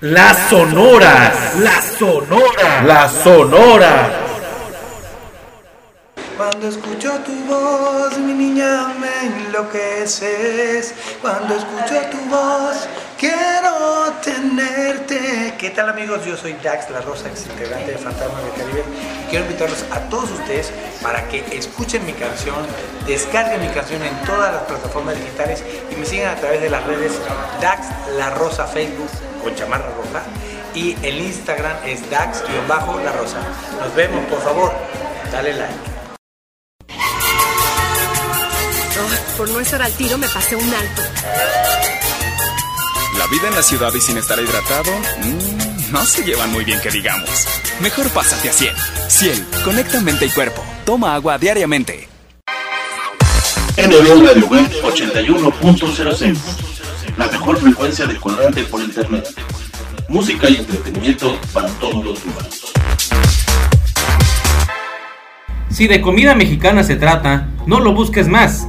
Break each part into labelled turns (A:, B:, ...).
A: Las Sonoras. Las Sonoras. Las Sonoras.
B: Cuando escucho tu voz, mi niña, me enloqueces. Cuando escucho tu voz, quiero tenerte. ¿Qué tal amigos? Yo soy Dax La Rosa, ex integrante de Fantasma del Caribe. Quiero invitarlos a todos ustedes para que escuchen mi canción, descarguen mi canción en todas las plataformas digitales y me sigan a través de las redes Dax La Rosa Facebook con chamarra roja y el Instagram es dax-la rosa. Nos vemos, por favor, dale like.
C: por no estar al tiro me pasé un alto.
D: La vida en la ciudad y sin estar hidratado, mmm, no se llevan muy bien que digamos. Mejor pásate a Ciel. Ciel, conecta mente y cuerpo. Toma agua diariamente.
A: NB Radio Web 81.06 la mejor frecuencia de cuadrante por internet. Música y entretenimiento para todos los humanos.
E: Si de comida mexicana se trata, no lo busques más.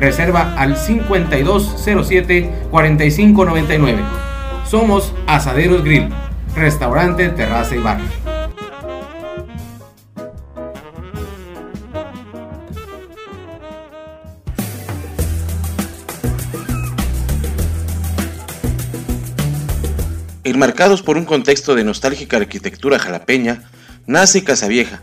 E: Reserva al 5207-4599. Somos Asaderos Grill, restaurante, terraza y bar.
F: Enmarcados por un contexto de nostálgica arquitectura jalapeña, nace Casa Vieja,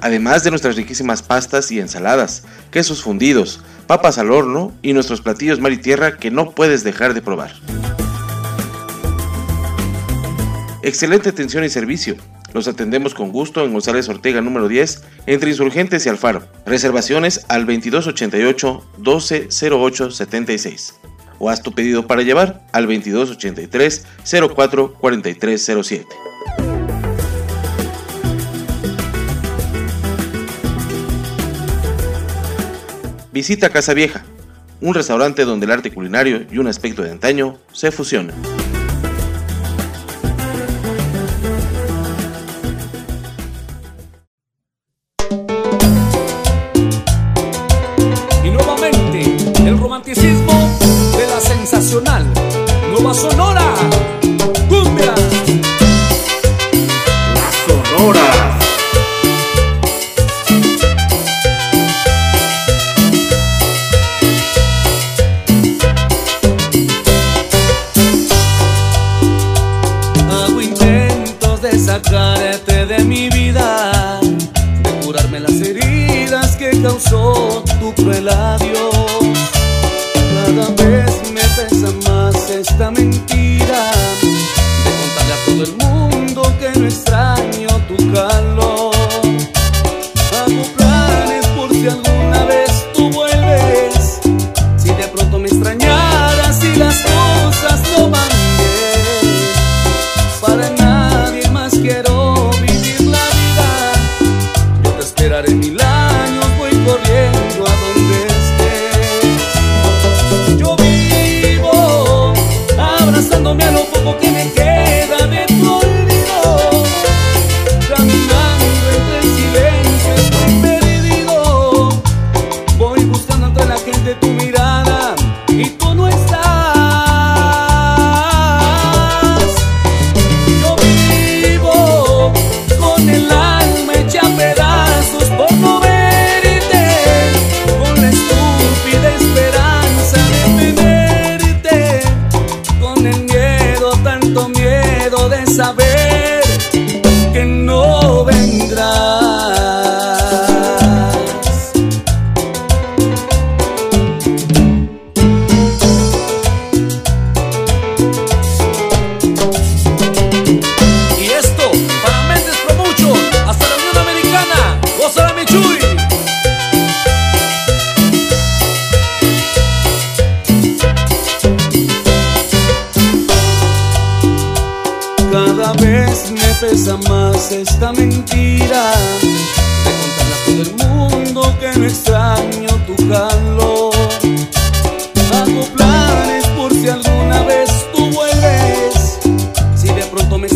F: Además de nuestras riquísimas pastas y ensaladas, quesos fundidos, papas al horno y nuestros platillos mar y tierra que no puedes dejar de probar. Excelente atención y servicio. Los atendemos con gusto en González Ortega número 10, entre Insurgentes y Alfaro. Reservaciones al 2288 1208 76. O haz tu pedido para llevar al 2283 04 4307. Visita Casa Vieja, un restaurante donde el arte culinario y un aspecto de antaño se fusionan.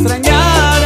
G: Pronto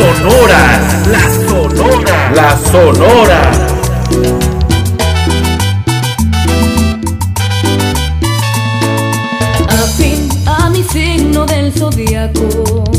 G: Las
E: sonoras.
H: Las
E: sonoras.
I: La Sonora.
J: Afín a mi signo del zodiaco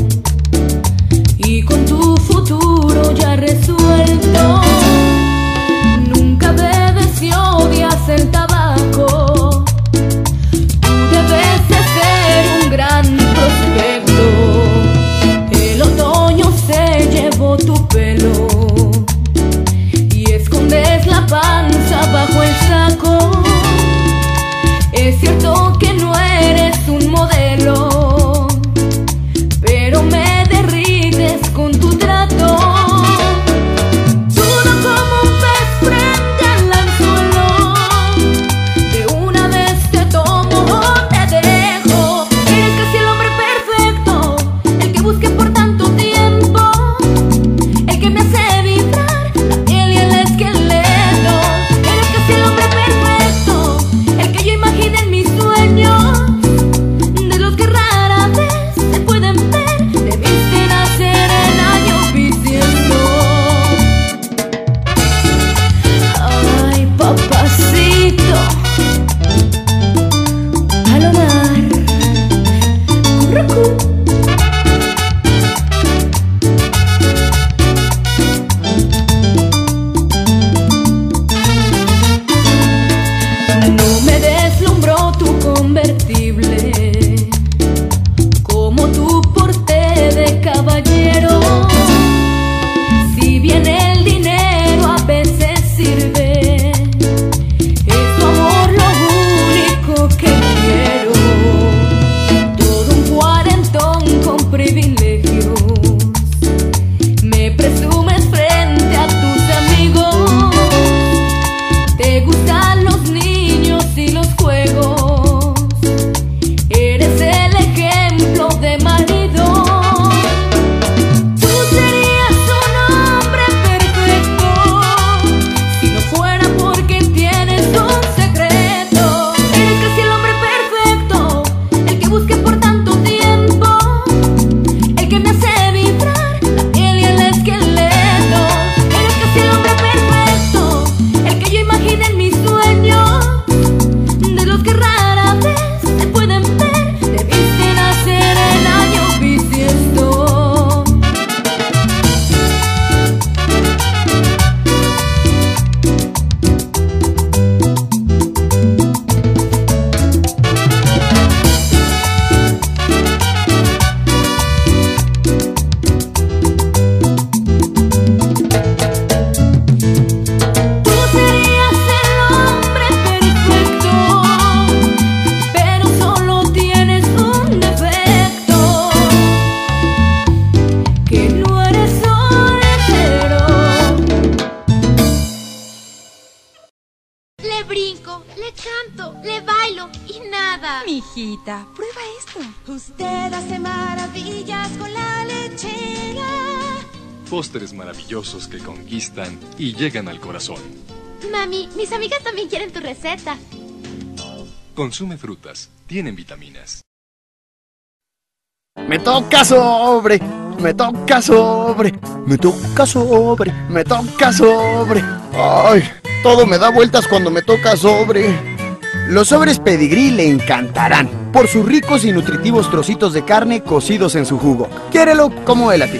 K: maravillosos que conquistan y llegan al corazón.
L: Mami, mis amigas también quieren tu receta.
K: Consume frutas, tienen vitaminas.
M: Me toca sobre, me toca sobre, me toca sobre, me toca sobre. Ay, todo me da vueltas cuando me toca sobre. Los sobres pedigrí le encantarán por sus ricos y nutritivos trocitos de carne cocidos en su jugo. Quiérelo como él a ti.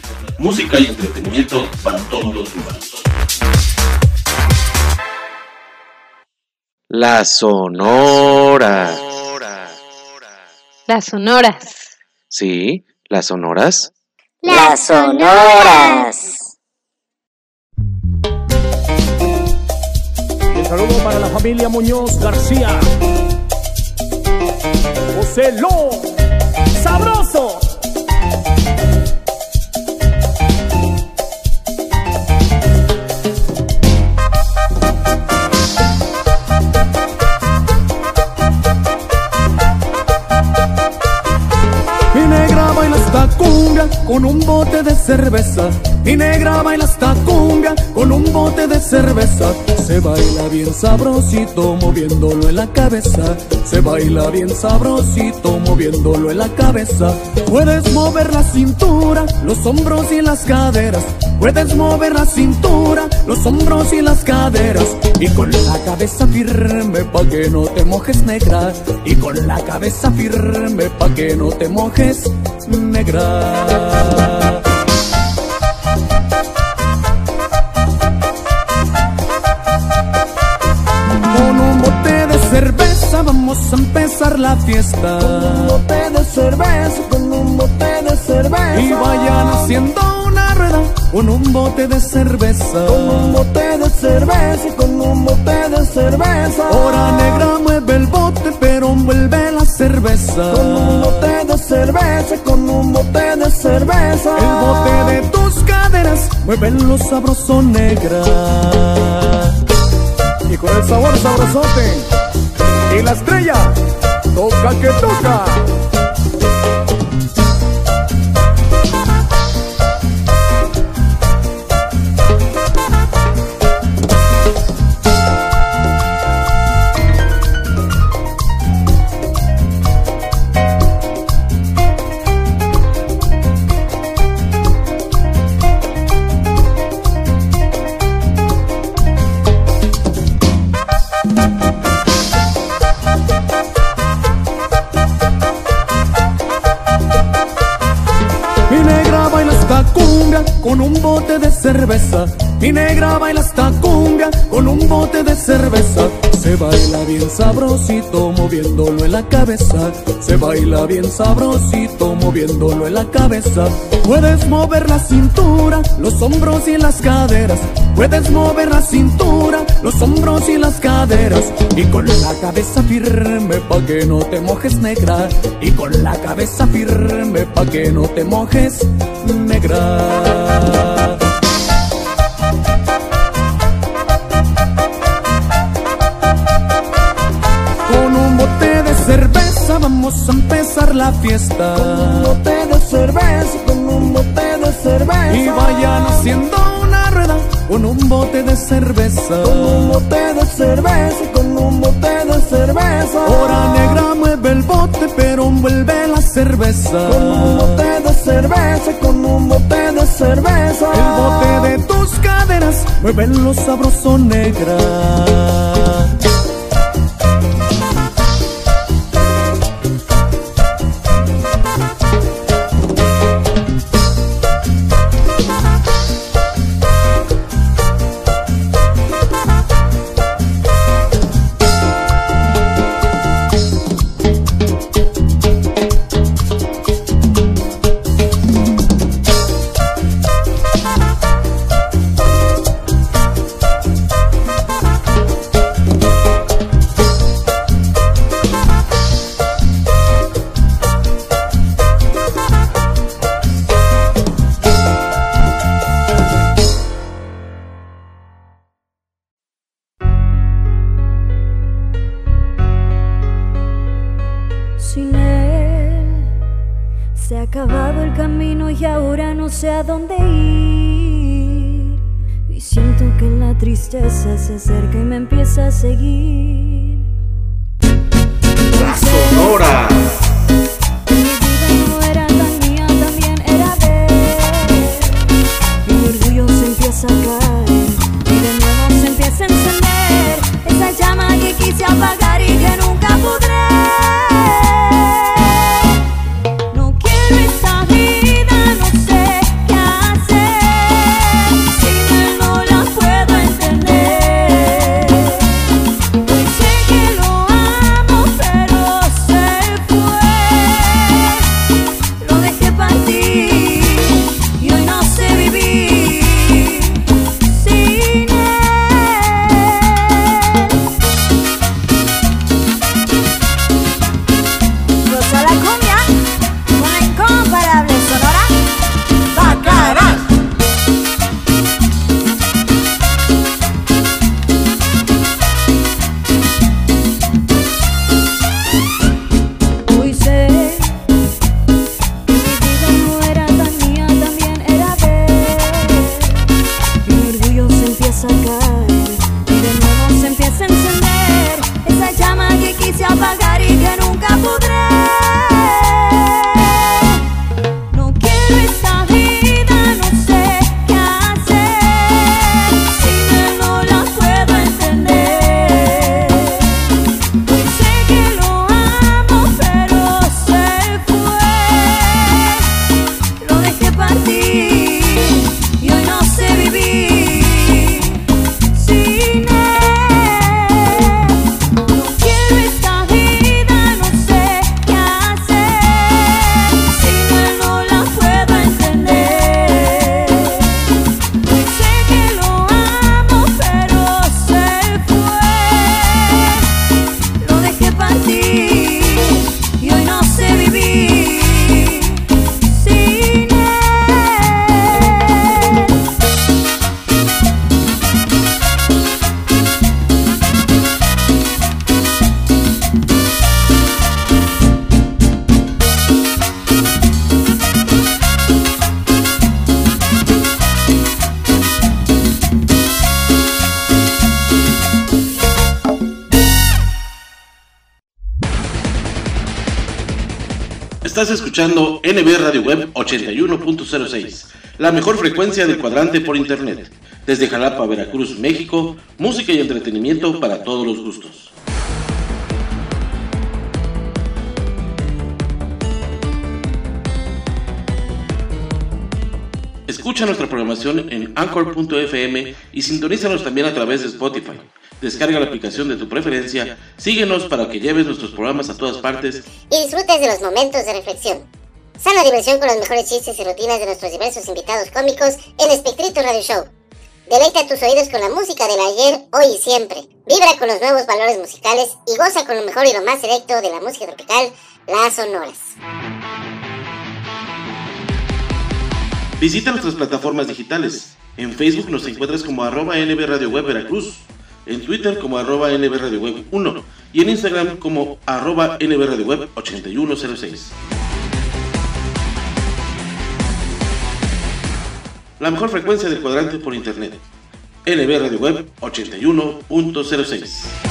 A: Música y entretenimiento para todos los humanos.
F: La Sonora.
N: Las sonoras.
F: Sí, las sonoras.
O: Las sonoras.
P: Un saludo para la familia Muñoz García. José Lo, sabroso. Cumbia con un bote de cerveza. Mi negra baila cumbia con un bote de cerveza. Se baila bien sabrosito moviéndolo en la cabeza. Se baila bien sabrosito moviéndolo en la cabeza. Puedes mover la cintura, los hombros y las caderas. Puedes mover la cintura, los hombros y las caderas. Y con la cabeza firme pa' que no te mojes negra. Y con la cabeza firme pa' que no te mojes negra. Con un bote de cerveza vamos a empezar la fiesta. Con un bote de cerveza, con un bote de cerveza. Y vayan haciendo rueda con un bote de cerveza. Con un bote de cerveza, con un bote de cerveza. Hora negra mueve el bote, pero envuelve la cerveza. Con un bote de cerveza, con un bote de cerveza. El bote de tus caderas mueve lo sabroso negra. Y con el sabor sabrosote y la estrella toca que toca. Cerveza. Mi negra baila esta cumbia con un bote de cerveza. Se baila bien sabrosito moviéndolo en la cabeza. Se baila bien sabrosito moviéndolo en la cabeza. Puedes mover la cintura, los hombros y las caderas. Puedes mover la cintura, los hombros y las caderas. Y con la cabeza firme pa' que no te mojes negra. Y con la cabeza firme pa' que no te mojes negra. La fiesta. Con un bote de cerveza, con un bote de cerveza. Y vayan haciendo una rueda con un bote de cerveza. Con un bote de cerveza, con un bote de cerveza. Hora negra mueve el bote, pero envuelve la cerveza. Con un bote de cerveza, con un bote de cerveza. El bote de tus caderas mueve lo sabroso negra.
Q: Camino y ahora no sé a dónde ir. Y siento que la tristeza se acerca y me empieza a seguir.
E: Las sonoras.
Q: Mi vida no era tan mía, también era de él. Mi orgullo se empieza a caer y de nuevo se empieza a encender esa llama que quise apagar y que nunca
F: 81.06, la mejor frecuencia del cuadrante por internet. Desde Jalapa, Veracruz, México, música y entretenimiento para todos los gustos. Escucha nuestra programación en anchor.fm y sintonízanos también a través de Spotify. Descarga la aplicación de tu preferencia, síguenos para que lleves nuestros programas a todas partes
R: y disfrutes de los momentos de reflexión. Sana diversión con los mejores chistes y rutinas de nuestros diversos invitados cómicos en Espectrito Radio Show. Deleita tus oídos con la música del ayer, hoy y siempre. Vibra con los nuevos valores musicales y goza con lo mejor y lo más selecto de la música tropical, las sonoras.
F: Visita nuestras plataformas digitales. En Facebook nos encuentras como arroba NB Web Veracruz, en Twitter como arroba NB Radio Web 1 y en Instagram como arroba NB Radio Web 8106. La mejor frecuencia del cuadrante por internet. NB Radio Web 81.06.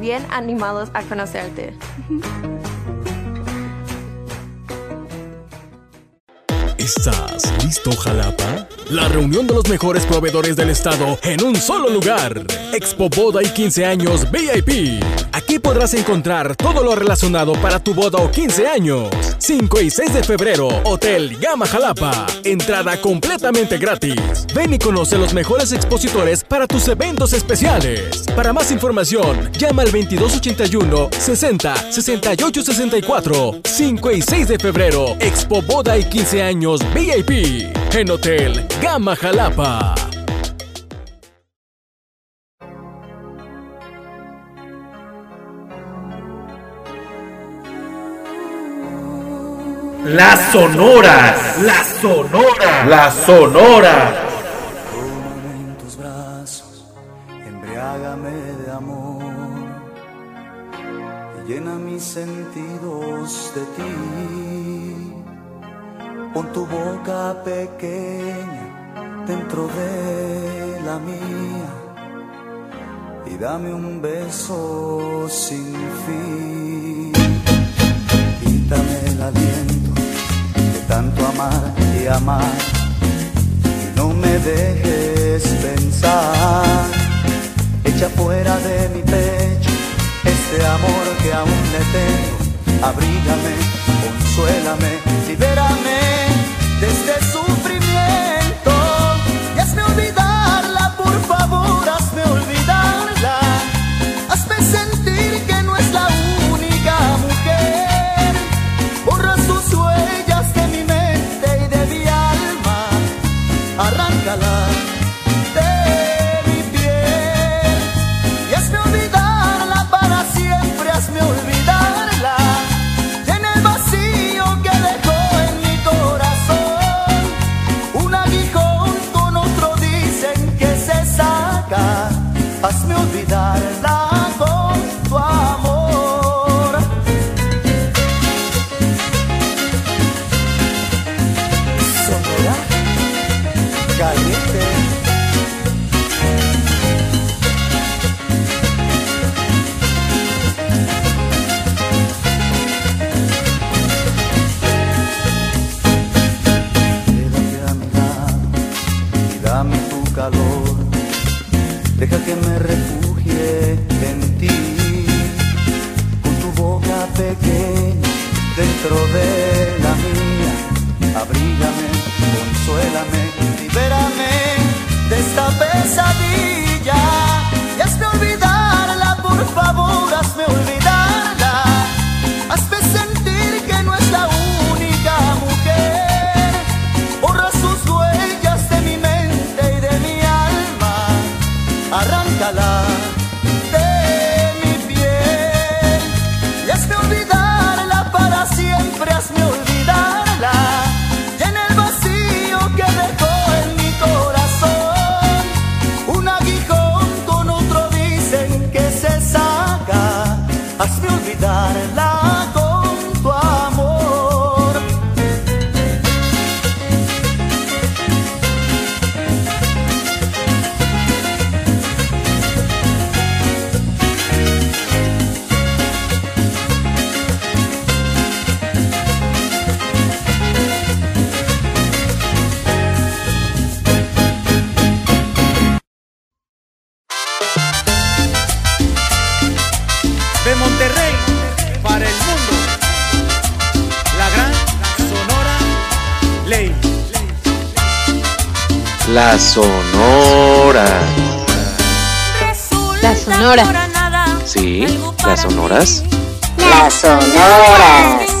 S: bien animados a conocerte.
T: ¿Estás listo, Jalapa? La reunión de los mejores proveedores del estado en un solo lugar. Expo Boda y 15 años VIP. Aquí podrás encontrar todo lo relacionado para tu boda o 15 años. 5 y 6 de febrero, Hotel Gama Jalapa. Entrada completamente gratis. Ven y conoce los mejores expositores para tus eventos especiales. Para más información, llama al 2281 60 68 64. 5 y 6 de febrero, Expo Boda y 15 años VIP en Hotel Gama Jalapa.
E: Las sonoras, las sonoras, las sonoras.
G: Tómame en tus brazos, embriágame de amor y llena mis sentidos de ti. Pon tu boca pequeña dentro de la mía y dame un beso sin fin. Quítame el aliento de tanto amar y amar y no me dejes pensar. Echa fuera de mi pecho este amor que aún le tengo. Abrígame, consuélame, libérame de este faz-me olvidar La
U: Sonora.
F: La Sonora. Sí, las sonoras.
V: Las sonoras.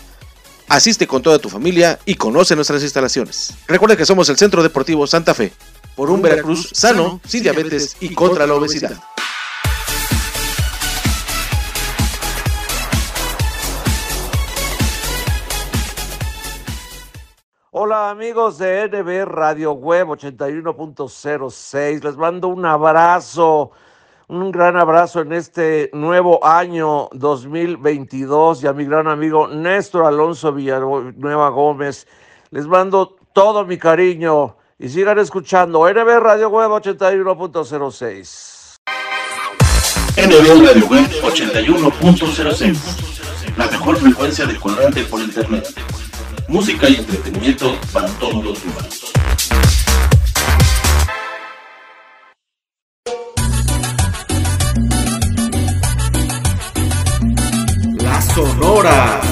F: Asiste con toda tu familia y conoce nuestras instalaciones. Recuerda que somos el Centro Deportivo Santa Fe, por un Veracruz sano, sin diabetes y contra la obesidad.
W: Hola amigos de NB Radio Web 81.06, les mando un abrazo, un gran abrazo en este nuevo año 2022 y a mi gran amigo Néstor Alonso Villanueva Gómez. Les mando todo mi cariño y sigan escuchando NB Radio Web 81.06.
A: NB Radio Web 81.06. La mejor frecuencia de cuadrante por internet. Música y entretenimiento para todos los humanos.
I: Las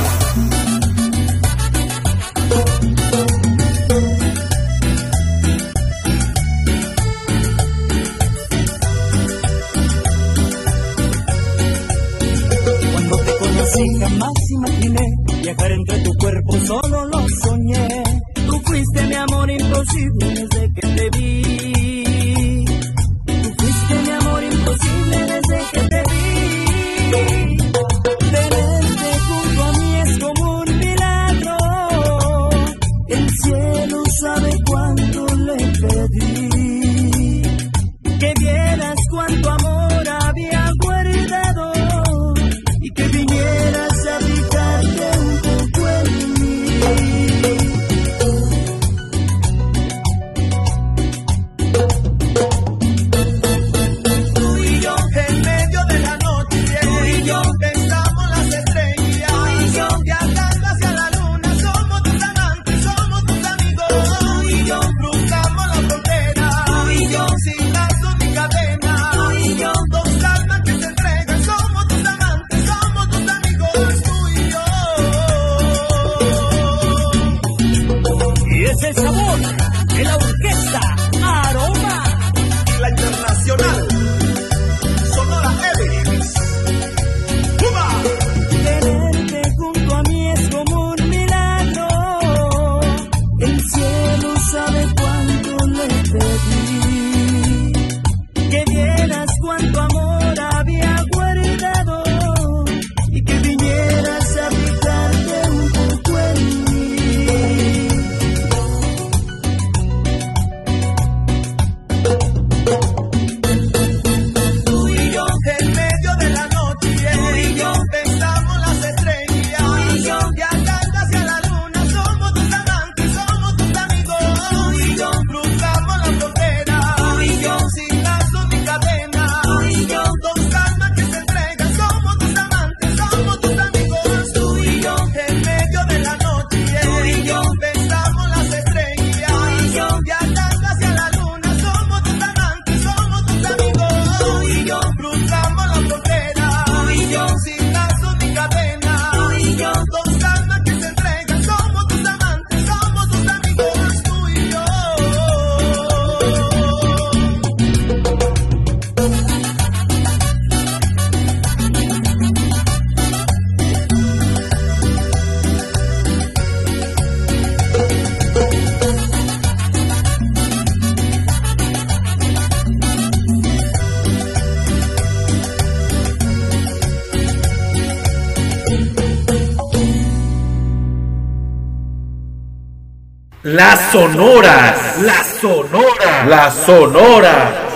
I: Las sonoras. Las sonoras. Las sonoras.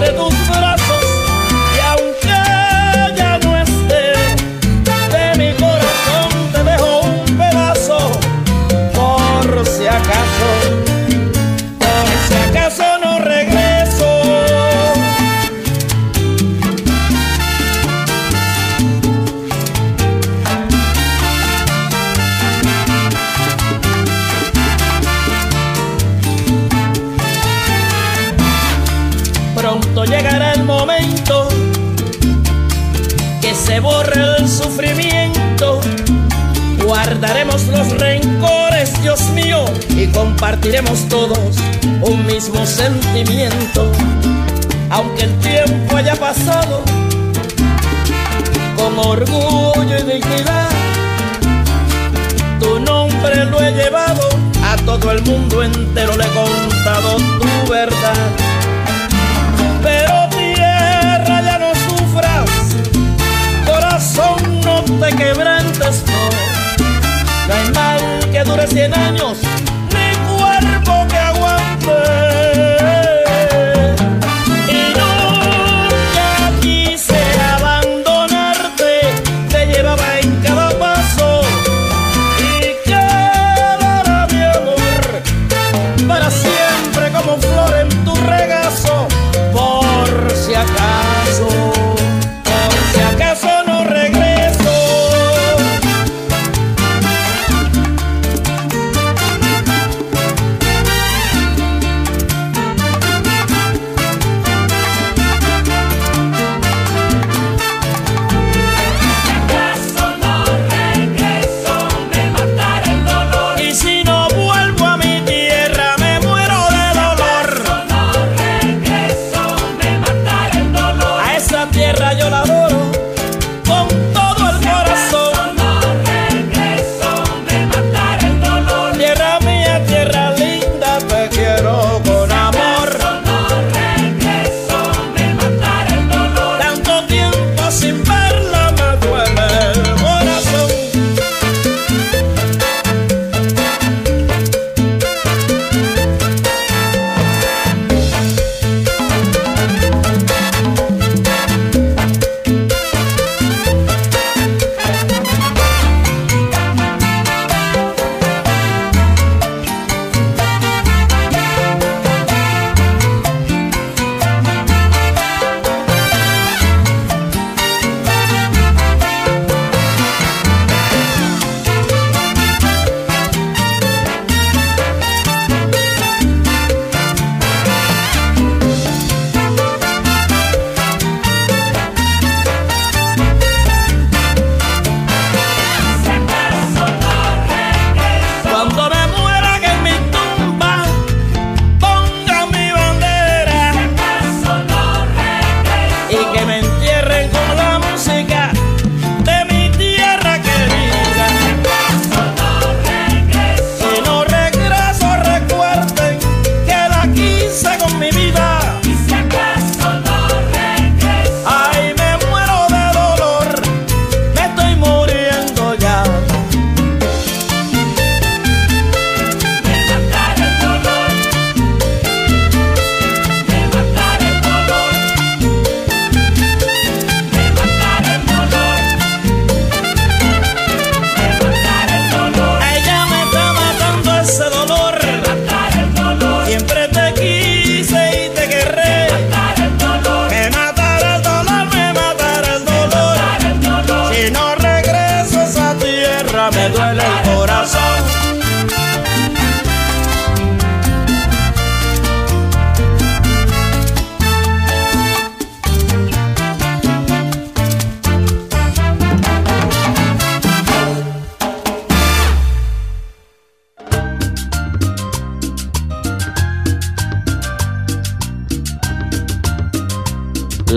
X: Entre tus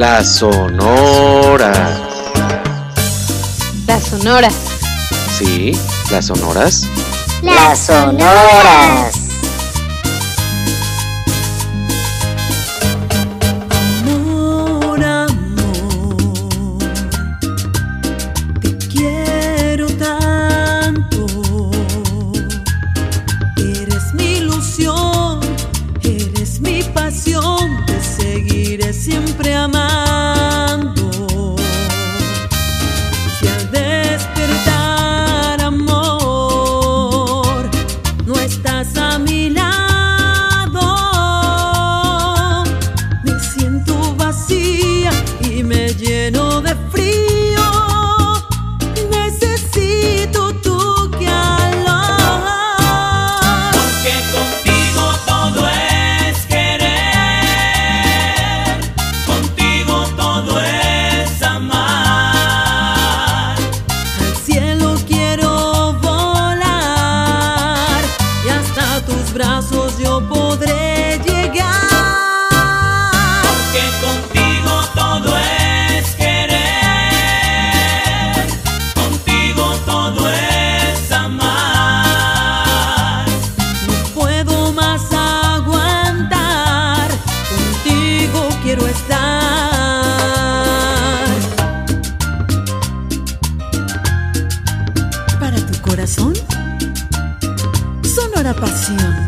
F: La Sonora.
O: Las Sonoras.
F: Sí, las Sonoras.
V: Las Sonoras.
Q: passion